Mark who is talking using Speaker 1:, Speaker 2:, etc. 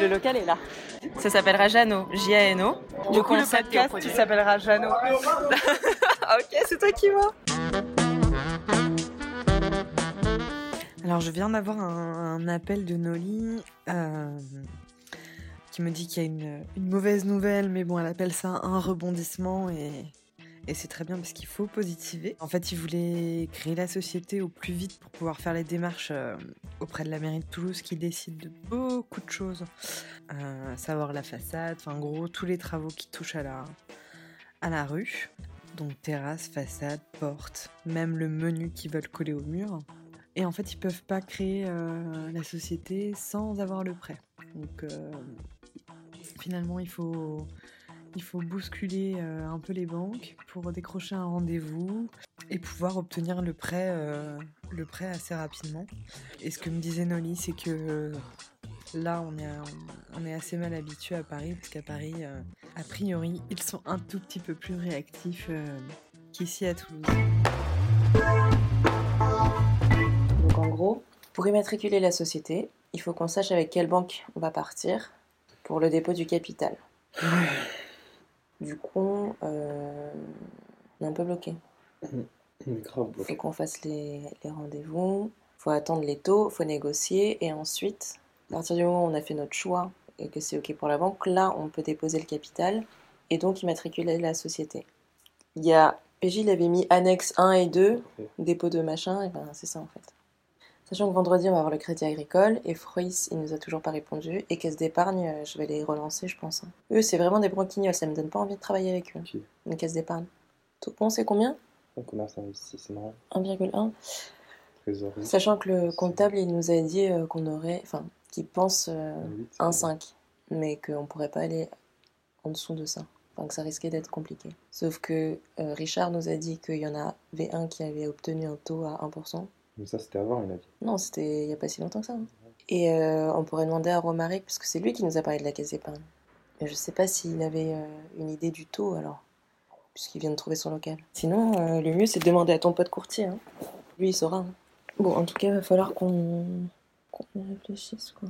Speaker 1: Le local est là. Ça s'appellera Jano, J-A-N-O.
Speaker 2: Du coup, le podcast, il s'appellera Jano.
Speaker 1: ok, c'est toi qui vois.
Speaker 2: Alors, je viens d'avoir un, appel de Noli euh, qui me dit qu'il y a une, une, mauvaise nouvelle, mais bon, elle appelle ça un rebondissement et et c'est très bien parce qu'il faut positiver. En fait, il voulait créer la société au plus vite pour pouvoir faire les démarches euh, auprès de la mairie de Toulouse qui décide de beaucoup de choses. Euh, savoir la façade, enfin en gros tous les travaux qui touchent à la, à la rue. Donc terrasse, façade, porte, même le menu qu'ils veulent coller au mur. Et en fait, ils peuvent pas créer euh, la société sans avoir le prêt. Donc finalement, il faut il faut bousculer euh, un peu les banques pour décrocher un rendez-vous et pouvoir obtenir le prêt, euh, le prêt assez rapidement. Et ce que me disait Noli, c'est que euh, là, on est, on est assez mal habitué à Paris, parce qu'à Paris, a priori, ils sont un tout petit peu plus réactifs qu'ici à Toulouse.
Speaker 1: Donc en gros, pour immatriculer la société, il faut qu'on sache avec quelle banque on va partir pour le dépôt du capital. Du coup, euh, on est un peu bloqué.
Speaker 3: Il faut
Speaker 1: qu'on fasse les, rendez-vous, il faut attendre les taux, il faut négocier, et ensuite, à partir du moment où on a fait notre choix et que c'est OK pour la banque, là, on peut déposer le capital et donc immatriculer la société. Il y a, PJ, il avait mis annexe 1 et 2, dépôt de machin, et ben c'est ça en fait. Sachant que vendredi, on va avoir le crédit agricole et Fruis, il nous a toujours pas répondu. Et caisse d'épargne, euh, je vais les relancer, je pense. Hein. Eux, c'est vraiment des branquignols, ça me donne pas envie de travailler avec eux. Une caisse d'épargne. Tout bon, c'est combien?
Speaker 3: Un commerce d'investissement.
Speaker 1: 1,1. Sachant que le comptable, il nous a dit euh, qu'on aurait. Enfin, qu'il pense 1,5. Euh, mais qu'on pourrait pas aller en dessous de ça. Enfin, que ça risquait d'être compliqué. Sauf que Richard nous a dit qu'il y en avait un qui avait obtenu un taux à 1%.
Speaker 3: Mais ça, c'était avant, il a dit.
Speaker 1: Non, c'était il n'y a pas si longtemps que ça. Hein. Et euh, on pourrait demander à Romaric, parce que c'est lui qui nous a parlé de la caisse d'épargne. Mais je sais pas s'il avait euh, une idée du taux alors, puisqu'il vient de trouver son local. Sinon, euh, le mieux c'est de demander à ton pote courtier. Hein. Lui, il saura. Hein. Bon, en tout cas, il va falloir qu'on qu'on réfléchisse quoi.